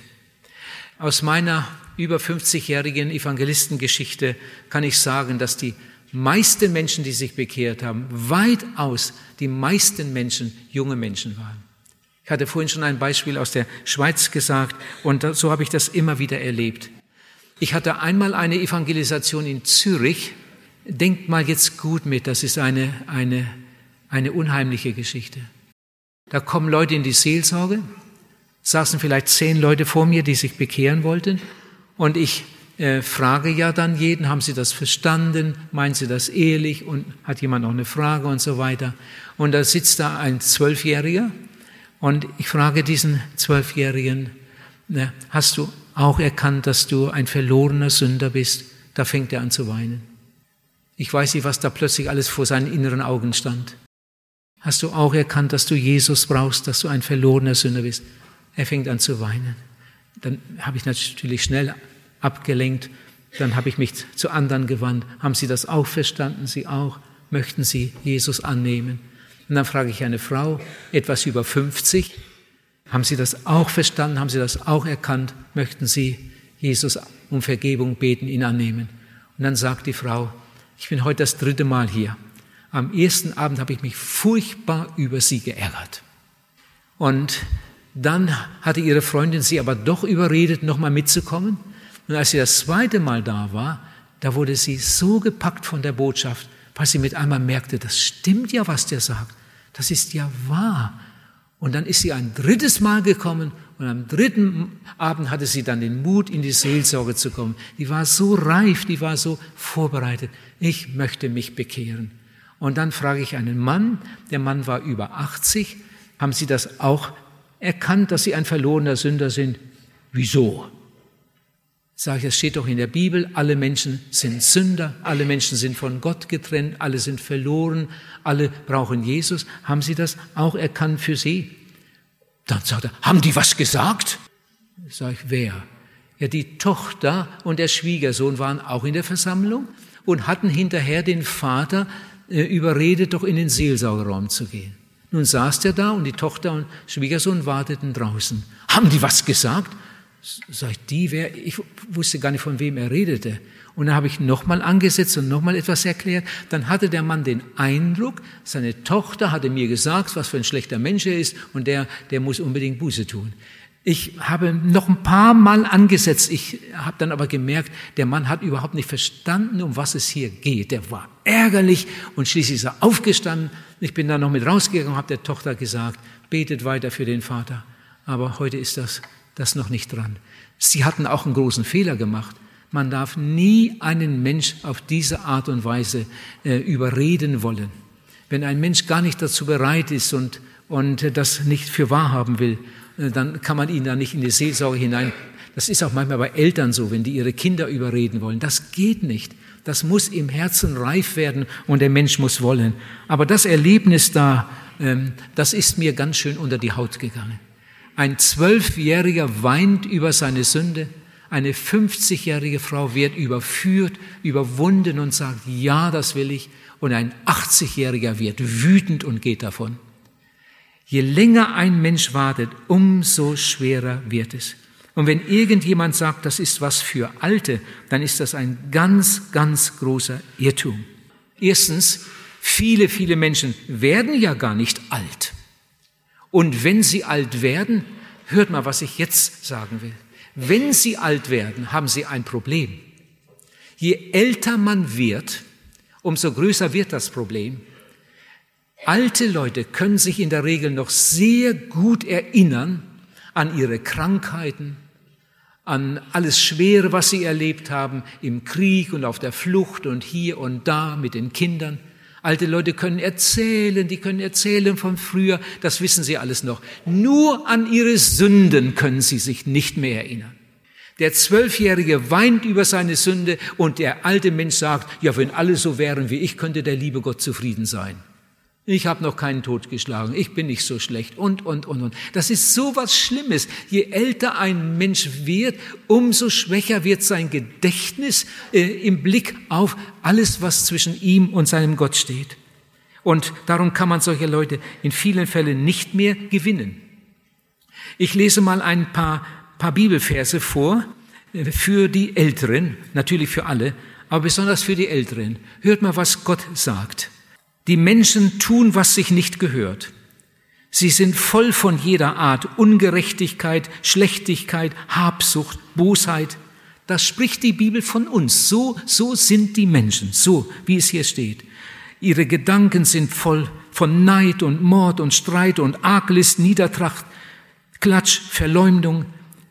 Aus meiner über 50-jährigen Evangelistengeschichte kann ich sagen, dass die meisten Menschen, die sich bekehrt haben, weitaus die meisten Menschen junge Menschen waren. Ich hatte vorhin schon ein Beispiel aus der Schweiz gesagt und so habe ich das immer wieder erlebt. Ich hatte einmal eine Evangelisation in Zürich. Denkt mal jetzt gut mit, das ist eine, eine, eine unheimliche Geschichte. Da kommen Leute in die Seelsorge, saßen vielleicht zehn Leute vor mir, die sich bekehren wollten und ich äh, frage ja dann jeden, haben Sie das verstanden? Meinen Sie das ehrlich? Und hat jemand noch eine Frage und so weiter? Und da sitzt da ein Zwölfjähriger und ich frage diesen Zwölfjährigen, ne, hast du auch erkannt, dass du ein verlorener Sünder bist? Da fängt er an zu weinen. Ich weiß nicht, was da plötzlich alles vor seinen inneren Augen stand. Hast du auch erkannt, dass du Jesus brauchst, dass du ein verlorener Sünder bist? Er fängt an zu weinen. Dann habe ich natürlich schnell abgelenkt. Dann habe ich mich zu anderen gewandt. Haben Sie das auch verstanden? Sie auch? Möchten Sie Jesus annehmen? Und dann frage ich eine Frau, etwas über 50, haben Sie das auch verstanden? Haben Sie das auch erkannt? Möchten Sie Jesus um Vergebung beten, ihn annehmen? Und dann sagt die Frau, ich bin heute das dritte Mal hier. Am ersten Abend habe ich mich furchtbar über Sie geärgert. Und dann hatte ihre Freundin sie aber doch überredet, nochmal mitzukommen. Und als sie das zweite Mal da war, da wurde sie so gepackt von der Botschaft, weil sie mit einmal merkte, das stimmt ja, was der sagt. Das ist ja wahr. Und dann ist sie ein drittes Mal gekommen und am dritten Abend hatte sie dann den Mut, in die Seelsorge zu kommen. Die war so reif, die war so vorbereitet. Ich möchte mich bekehren. Und dann frage ich einen Mann, der Mann war über 80, haben Sie das auch erkannt, dass Sie ein verlorener Sünder sind? Wieso? Sage ich, es steht doch in der Bibel, alle Menschen sind Sünder, alle Menschen sind von Gott getrennt, alle sind verloren, alle brauchen Jesus. Haben Sie das auch erkannt für Sie? Dann sagt er, haben die was gesagt? Sag ich, wer? Ja, die Tochter und der Schwiegersohn waren auch in der Versammlung und hatten hinterher den Vater äh, überredet, doch in den Seelsorgerraum zu gehen. Nun saß der da und die Tochter und Schwiegersohn warteten draußen. Haben die was gesagt? Sag ich, die wer? Ich wusste gar nicht, von wem er redete. Und dann habe ich nochmal angesetzt und nochmal etwas erklärt. Dann hatte der Mann den Eindruck, seine Tochter hatte mir gesagt, was für ein schlechter Mensch er ist und der, der muss unbedingt Buße tun. Ich habe noch ein paar Mal angesetzt. Ich habe dann aber gemerkt, der Mann hat überhaupt nicht verstanden, um was es hier geht. Der war ärgerlich und schließlich ist er aufgestanden. Ich bin dann noch mit rausgegangen und habe der Tochter gesagt, betet weiter für den Vater. Aber heute ist das, das noch nicht dran. Sie hatten auch einen großen Fehler gemacht. Man darf nie einen Mensch auf diese Art und Weise äh, überreden wollen. Wenn ein Mensch gar nicht dazu bereit ist und, und das nicht für wahr haben will, äh, dann kann man ihn da nicht in die Seelsorge hinein. Das ist auch manchmal bei Eltern so, wenn die ihre Kinder überreden wollen. Das geht nicht. Das muss im Herzen reif werden und der Mensch muss wollen. Aber das Erlebnis da, ähm, das ist mir ganz schön unter die Haut gegangen. Ein Zwölfjähriger weint über seine Sünde. Eine 50-jährige Frau wird überführt, überwunden und sagt, ja, das will ich. Und ein 80-jähriger wird wütend und geht davon. Je länger ein Mensch wartet, umso schwerer wird es. Und wenn irgendjemand sagt, das ist was für Alte, dann ist das ein ganz, ganz großer Irrtum. Erstens, viele, viele Menschen werden ja gar nicht alt. Und wenn sie alt werden, hört mal, was ich jetzt sagen will. Wenn Sie alt werden, haben Sie ein Problem. Je älter man wird, umso größer wird das Problem. Alte Leute können sich in der Regel noch sehr gut erinnern an ihre Krankheiten, an alles Schwere, was sie erlebt haben im Krieg und auf der Flucht und hier und da mit den Kindern. Alte Leute können erzählen, die können erzählen von früher, das wissen sie alles noch. Nur an ihre Sünden können sie sich nicht mehr erinnern. Der Zwölfjährige weint über seine Sünde und der alte Mensch sagt, ja, wenn alle so wären wie ich, könnte der liebe Gott zufrieden sein. Ich habe noch keinen Tod geschlagen, ich bin nicht so schlecht und, und, und, und. Das ist so was Schlimmes. Je älter ein Mensch wird, umso schwächer wird sein Gedächtnis äh, im Blick auf alles, was zwischen ihm und seinem Gott steht. Und darum kann man solche Leute in vielen Fällen nicht mehr gewinnen. Ich lese mal ein paar, paar Bibelverse vor äh, für die Älteren, natürlich für alle, aber besonders für die Älteren. Hört mal, was Gott sagt. Die Menschen tun, was sich nicht gehört. Sie sind voll von jeder Art Ungerechtigkeit, Schlechtigkeit, Habsucht, Bosheit. Das spricht die Bibel von uns. So, so sind die Menschen, so wie es hier steht. Ihre Gedanken sind voll von Neid und Mord und Streit und Arglist, Niedertracht, Klatsch, Verleumdung.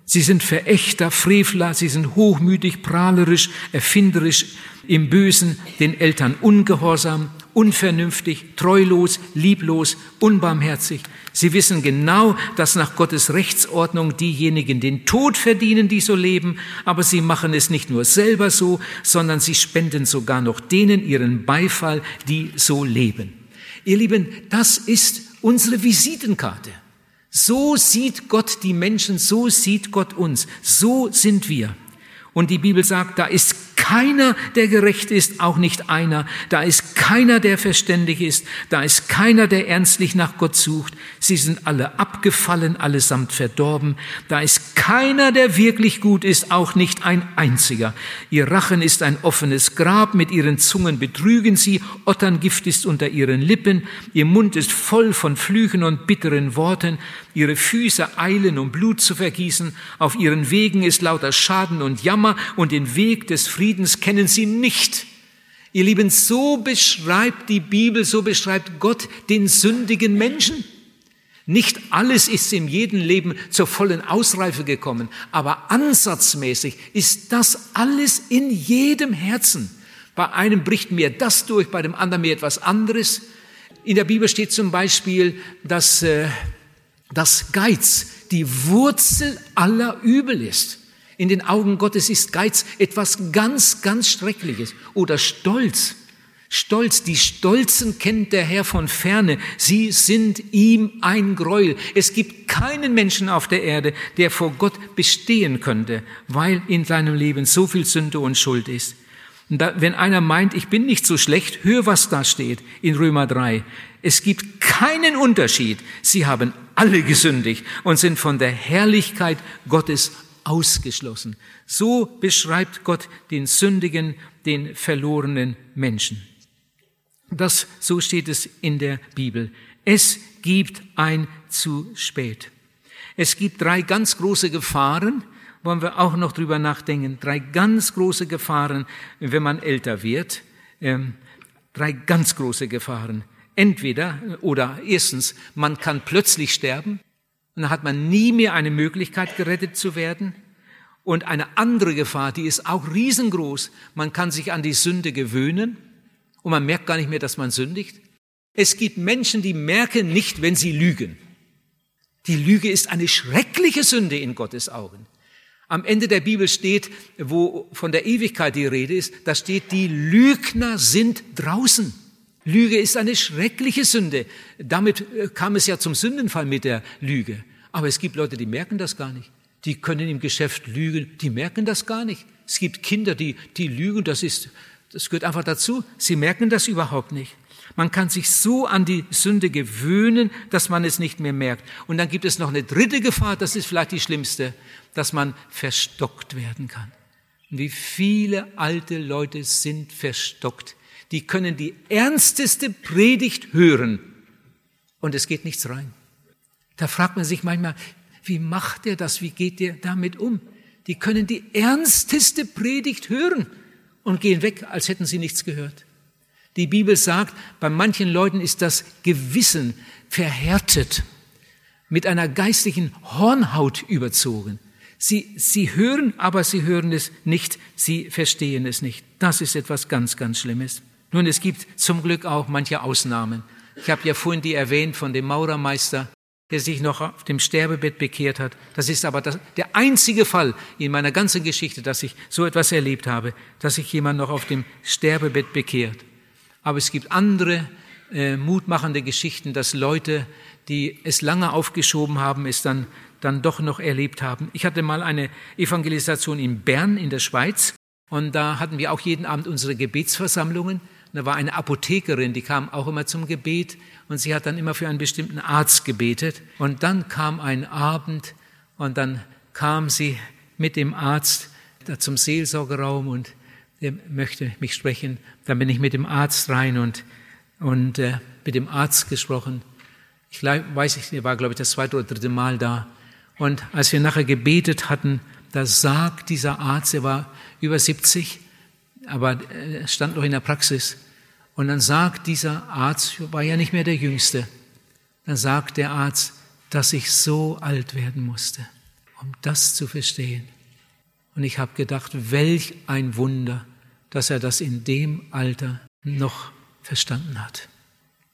Sie sind Verächter, Frevler, sie sind hochmütig, prahlerisch, erfinderisch, im Bösen, den Eltern ungehorsam, unvernünftig, treulos, lieblos, unbarmherzig. Sie wissen genau, dass nach Gottes Rechtsordnung diejenigen den Tod verdienen, die so leben, aber sie machen es nicht nur selber so, sondern sie spenden sogar noch denen ihren Beifall, die so leben. Ihr Lieben, das ist unsere Visitenkarte. So sieht Gott die Menschen, so sieht Gott uns, so sind wir. Und die Bibel sagt, da ist keiner, der gerecht ist, auch nicht einer. Da ist keiner, der verständig ist. Da ist keiner, der ernstlich nach Gott sucht. Sie sind alle abgefallen, allesamt verdorben. Da ist keiner, der wirklich gut ist, auch nicht ein einziger. Ihr Rachen ist ein offenes Grab, mit ihren Zungen betrügen sie, Otterngift ist unter ihren Lippen, ihr Mund ist voll von Flüchen und bitteren Worten, ihre Füße eilen, um Blut zu vergießen, auf ihren Wegen ist lauter Schaden und Jammer und den Weg des Friedens Friedens kennen sie nicht. Ihr Lieben, so beschreibt die Bibel, so beschreibt Gott den sündigen Menschen. Nicht alles ist in jedem Leben zur vollen Ausreife gekommen, aber ansatzmäßig ist das alles in jedem Herzen. Bei einem bricht mir das durch, bei dem anderen mir etwas anderes. In der Bibel steht zum Beispiel, dass, äh, dass Geiz die Wurzel aller Übel ist. In den Augen Gottes ist Geiz etwas ganz, ganz Schreckliches. Oder Stolz. Stolz, die Stolzen kennt der Herr von ferne. Sie sind ihm ein Gräuel. Es gibt keinen Menschen auf der Erde, der vor Gott bestehen könnte, weil in seinem Leben so viel Sünde und Schuld ist. Und da, wenn einer meint, ich bin nicht so schlecht, hör, was da steht in Römer 3. Es gibt keinen Unterschied. Sie haben alle gesündigt und sind von der Herrlichkeit Gottes ausgeschlossen. So beschreibt Gott den sündigen, den verlorenen Menschen. Das, so steht es in der Bibel. Es gibt ein zu spät. Es gibt drei ganz große Gefahren, wollen wir auch noch drüber nachdenken. Drei ganz große Gefahren, wenn man älter wird. Ähm, drei ganz große Gefahren. Entweder oder erstens, man kann plötzlich sterben und dann hat man nie mehr eine Möglichkeit, gerettet zu werden. Und eine andere Gefahr, die ist auch riesengroß. Man kann sich an die Sünde gewöhnen und man merkt gar nicht mehr, dass man sündigt. Es gibt Menschen, die merken nicht, wenn sie lügen. Die Lüge ist eine schreckliche Sünde in Gottes Augen. Am Ende der Bibel steht, wo von der Ewigkeit die Rede ist, da steht, die Lügner sind draußen. Lüge ist eine schreckliche Sünde. Damit äh, kam es ja zum Sündenfall mit der Lüge. Aber es gibt Leute, die merken das gar nicht. Die können im Geschäft lügen, die merken das gar nicht. Es gibt Kinder, die, die lügen, das ist, das gehört einfach dazu. Sie merken das überhaupt nicht. Man kann sich so an die Sünde gewöhnen, dass man es nicht mehr merkt. Und dann gibt es noch eine dritte Gefahr, das ist vielleicht die schlimmste, dass man verstockt werden kann. Wie viele alte Leute sind verstockt. Die können die ernsteste Predigt hören und es geht nichts rein. Da fragt man sich manchmal, wie macht er das? Wie geht er damit um? Die können die ernsteste Predigt hören und gehen weg, als hätten sie nichts gehört. Die Bibel sagt, bei manchen Leuten ist das Gewissen verhärtet, mit einer geistlichen Hornhaut überzogen. Sie, sie hören, aber sie hören es nicht, sie verstehen es nicht. Das ist etwas ganz, ganz Schlimmes. Nun, es gibt zum Glück auch manche Ausnahmen. Ich habe ja vorhin die erwähnt von dem Maurermeister, der sich noch auf dem Sterbebett bekehrt hat. Das ist aber das, der einzige Fall in meiner ganzen Geschichte, dass ich so etwas erlebt habe, dass sich jemand noch auf dem Sterbebett bekehrt. Aber es gibt andere äh, mutmachende Geschichten, dass Leute, die es lange aufgeschoben haben, es dann, dann doch noch erlebt haben. Ich hatte mal eine Evangelisation in Bern in der Schweiz und da hatten wir auch jeden Abend unsere Gebetsversammlungen. Da war eine Apothekerin, die kam auch immer zum Gebet und sie hat dann immer für einen bestimmten Arzt gebetet. Und dann kam ein Abend und dann kam sie mit dem Arzt zum Seelsorgeraum und der möchte mich sprechen. Dann bin ich mit dem Arzt rein und, und äh, mit dem Arzt gesprochen. Ich weiß nicht, er war, glaube ich, das zweite oder dritte Mal da. Und als wir nachher gebetet hatten, da sagt dieser Arzt, er war über 70, aber er stand noch in der Praxis, und dann sagt dieser Arzt, war ja nicht mehr der Jüngste, dann sagt der Arzt, dass ich so alt werden musste, um das zu verstehen. Und ich habe gedacht, welch ein Wunder, dass er das in dem Alter noch verstanden hat.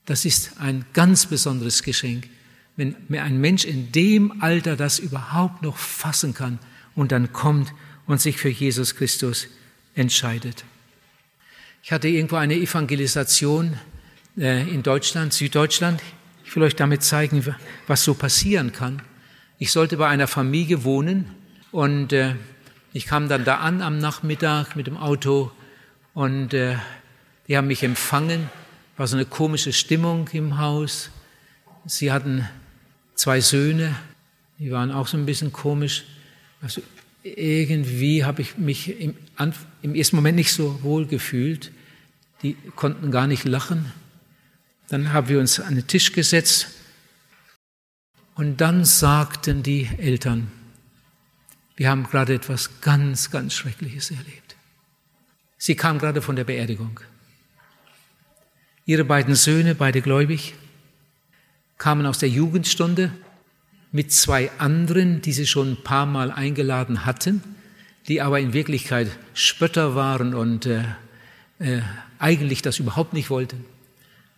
Das ist ein ganz besonderes Geschenk, wenn ein Mensch in dem Alter das überhaupt noch fassen kann und dann kommt und sich für Jesus Christus entscheidet. Ich hatte irgendwo eine Evangelisation äh, in Deutschland, Süddeutschland. Ich will euch damit zeigen, was so passieren kann. Ich sollte bei einer Familie wohnen und äh, ich kam dann da an am Nachmittag mit dem Auto und äh, die haben mich empfangen. War so eine komische Stimmung im Haus. Sie hatten zwei Söhne, die waren auch so ein bisschen komisch. Also irgendwie habe ich mich im, im ersten Moment nicht so wohl gefühlt. Die konnten gar nicht lachen. Dann haben wir uns an den Tisch gesetzt und dann sagten die Eltern, wir haben gerade etwas ganz, ganz Schreckliches erlebt. Sie kam gerade von der Beerdigung. Ihre beiden Söhne, beide gläubig, kamen aus der Jugendstunde mit zwei anderen, die sie schon ein paar Mal eingeladen hatten, die aber in Wirklichkeit Spötter waren und äh, äh, eigentlich das überhaupt nicht wollten.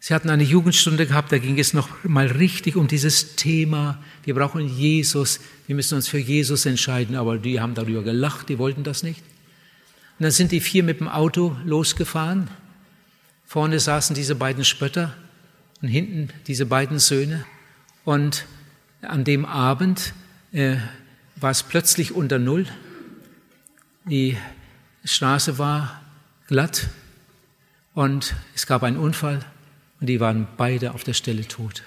Sie hatten eine Jugendstunde gehabt, da ging es noch mal richtig um dieses Thema. Wir brauchen Jesus, wir müssen uns für Jesus entscheiden, aber die haben darüber gelacht, die wollten das nicht. Und dann sind die vier mit dem Auto losgefahren. Vorne saßen diese beiden Spötter und hinten diese beiden Söhne. Und an dem Abend äh, war es plötzlich unter Null. Die Straße war glatt und es gab einen Unfall und die waren beide auf der Stelle tot.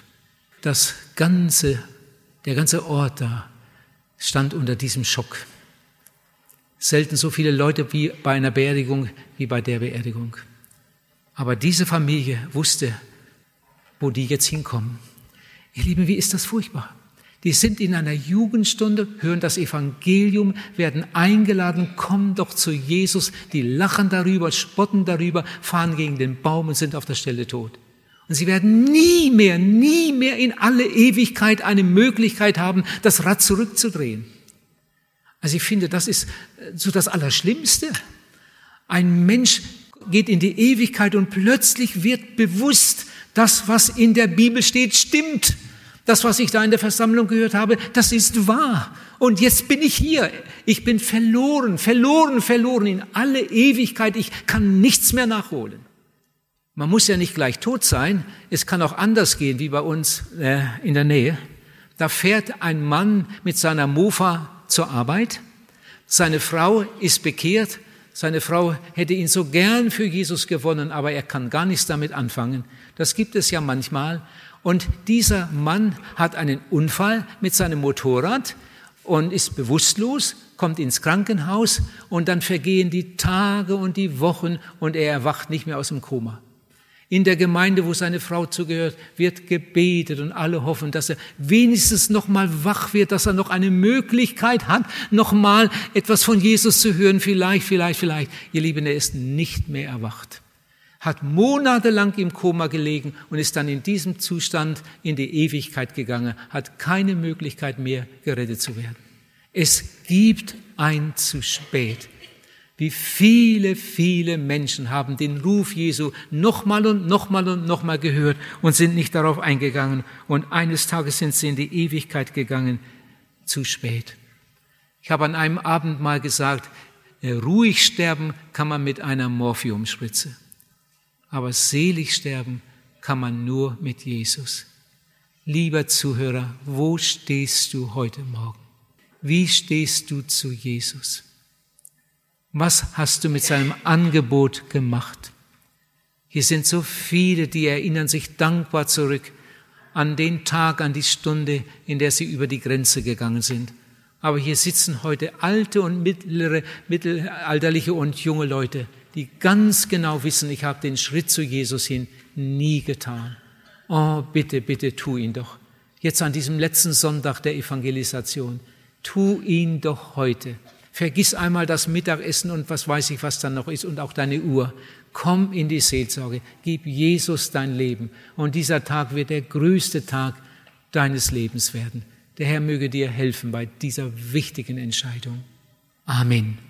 Das ganze, der ganze Ort da stand unter diesem Schock. Selten so viele Leute wie bei einer Beerdigung wie bei der Beerdigung. Aber diese Familie wusste, wo die jetzt hinkommen. Ihr Lieben, wie ist das furchtbar? Die sind in einer Jugendstunde, hören das Evangelium, werden eingeladen, kommen doch zu Jesus, die lachen darüber, spotten darüber, fahren gegen den Baum und sind auf der Stelle tot. Und sie werden nie mehr, nie mehr in alle Ewigkeit eine Möglichkeit haben, das Rad zurückzudrehen. Also ich finde, das ist so das Allerschlimmste. Ein Mensch geht in die Ewigkeit und plötzlich wird bewusst, das, was in der Bibel steht, stimmt. Das, was ich da in der Versammlung gehört habe, das ist wahr. Und jetzt bin ich hier. Ich bin verloren, verloren, verloren in alle Ewigkeit. Ich kann nichts mehr nachholen. Man muss ja nicht gleich tot sein. Es kann auch anders gehen, wie bei uns äh, in der Nähe. Da fährt ein Mann mit seiner Mofa zur Arbeit. Seine Frau ist bekehrt. Seine Frau hätte ihn so gern für Jesus gewonnen, aber er kann gar nichts damit anfangen. Das gibt es ja manchmal. Und dieser Mann hat einen Unfall mit seinem Motorrad und ist bewusstlos, kommt ins Krankenhaus und dann vergehen die Tage und die Wochen und er erwacht nicht mehr aus dem Koma. In der Gemeinde, wo seine Frau zugehört, wird gebetet und alle hoffen, dass er wenigstens noch mal wach wird, dass er noch eine Möglichkeit hat, noch mal etwas von Jesus zu hören. Vielleicht, vielleicht, vielleicht. Ihr Lieben, er ist nicht mehr erwacht hat monatelang im Koma gelegen und ist dann in diesem Zustand in die Ewigkeit gegangen, hat keine Möglichkeit mehr gerettet zu werden. Es gibt ein zu spät. Wie viele, viele Menschen haben den Ruf Jesu nochmal und nochmal und nochmal gehört und sind nicht darauf eingegangen. Und eines Tages sind sie in die Ewigkeit gegangen. Zu spät. Ich habe an einem Abend mal gesagt, äh, ruhig sterben kann man mit einer Morphiumspritze aber selig sterben kann man nur mit Jesus. Lieber Zuhörer, wo stehst du heute Morgen? Wie stehst du zu Jesus? Was hast du mit seinem Angebot gemacht? Hier sind so viele, die erinnern sich dankbar zurück an den Tag, an die Stunde, in der sie über die Grenze gegangen sind. Aber hier sitzen heute alte und mittlere, mittelalterliche und junge Leute, die ganz genau wissen, ich habe den Schritt zu Jesus hin nie getan. Oh, bitte, bitte, tu ihn doch. Jetzt an diesem letzten Sonntag der Evangelisation. Tu ihn doch heute. Vergiss einmal das Mittagessen und was weiß ich, was dann noch ist und auch deine Uhr. Komm in die Seelsorge. Gib Jesus dein Leben. Und dieser Tag wird der größte Tag deines Lebens werden. Der Herr möge dir helfen bei dieser wichtigen Entscheidung. Amen.